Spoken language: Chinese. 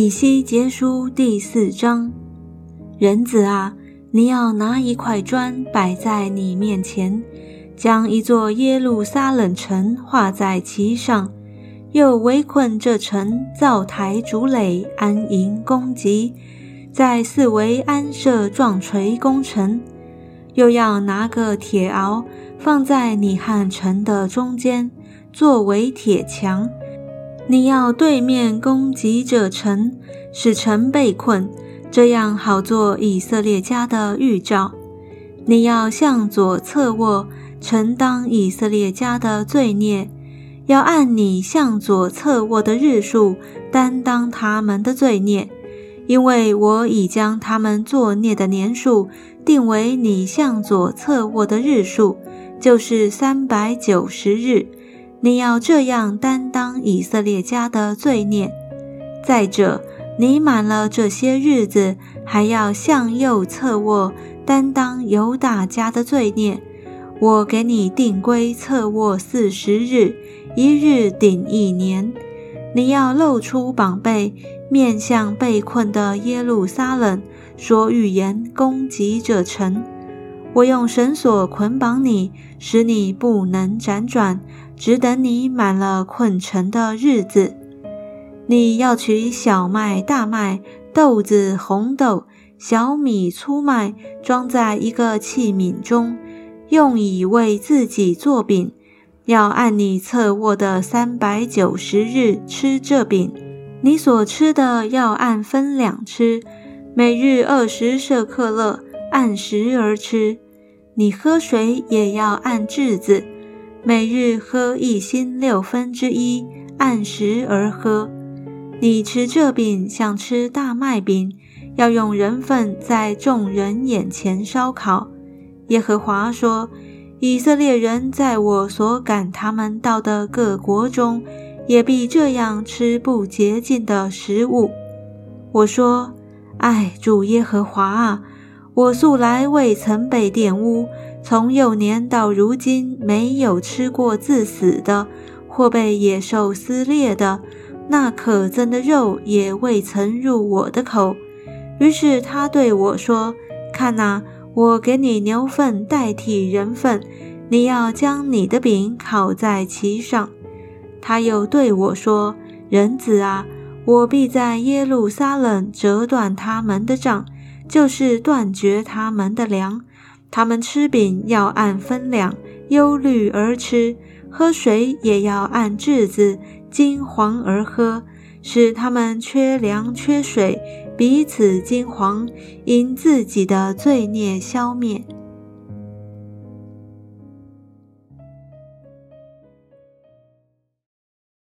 以西结书第四章，人子啊，你要拿一块砖摆在你面前，将一座耶路撒冷城画在其上，又围困这城，造台筑垒，安营攻击，在四围安设撞锤攻城，又要拿个铁鳌放在你和城的中间，作为铁墙。你要对面攻击者城，使城被困，这样好做以色列家的预兆。你要向左侧卧，承当以色列家的罪孽，要按你向左侧卧的日数担当他们的罪孽，因为我已将他们作孽的年数定为你向左侧卧的日数，就是三百九十日。你要这样担当以色列家的罪孽。再者，你满了这些日子，还要向右侧卧，担当犹大家的罪孽。我给你定规侧卧四十日，一日顶一年。你要露出膀背，面向被困的耶路撒冷，说预言攻击者城。我用绳索捆绑你，使你不能辗转。只等你满了困城的日子，你要取小麦、大麦、豆子、红豆、小米、粗麦，装在一个器皿中，用以为自己做饼。要按你侧卧的三百九十日吃这饼。你所吃的要按分两吃，每日二十舍克勒，按时而吃。你喝水也要按质子。每日喝一星六分之一，按时而喝。你吃这饼像吃大麦饼，要用人粪在众人眼前烧烤。耶和华说：“以色列人在我所赶他们到的各国中，也必这样吃不洁净的食物。”我说：“唉，主耶和华啊，我素来未曾被玷污。”从幼年到如今，没有吃过自死的，或被野兽撕裂的，那可憎的肉也未曾入我的口。于是他对我说：“看哪，我给你牛粪代替人粪，你要将你的饼烤在其上。”他又对我说：“人子啊，我必在耶路撒冷折断他们的杖，就是断绝他们的粮。”他们吃饼要按分量，忧虑而吃；喝水也要按质子，金黄而喝，使他们缺粮缺水，彼此金黄，因自己的罪孽消灭。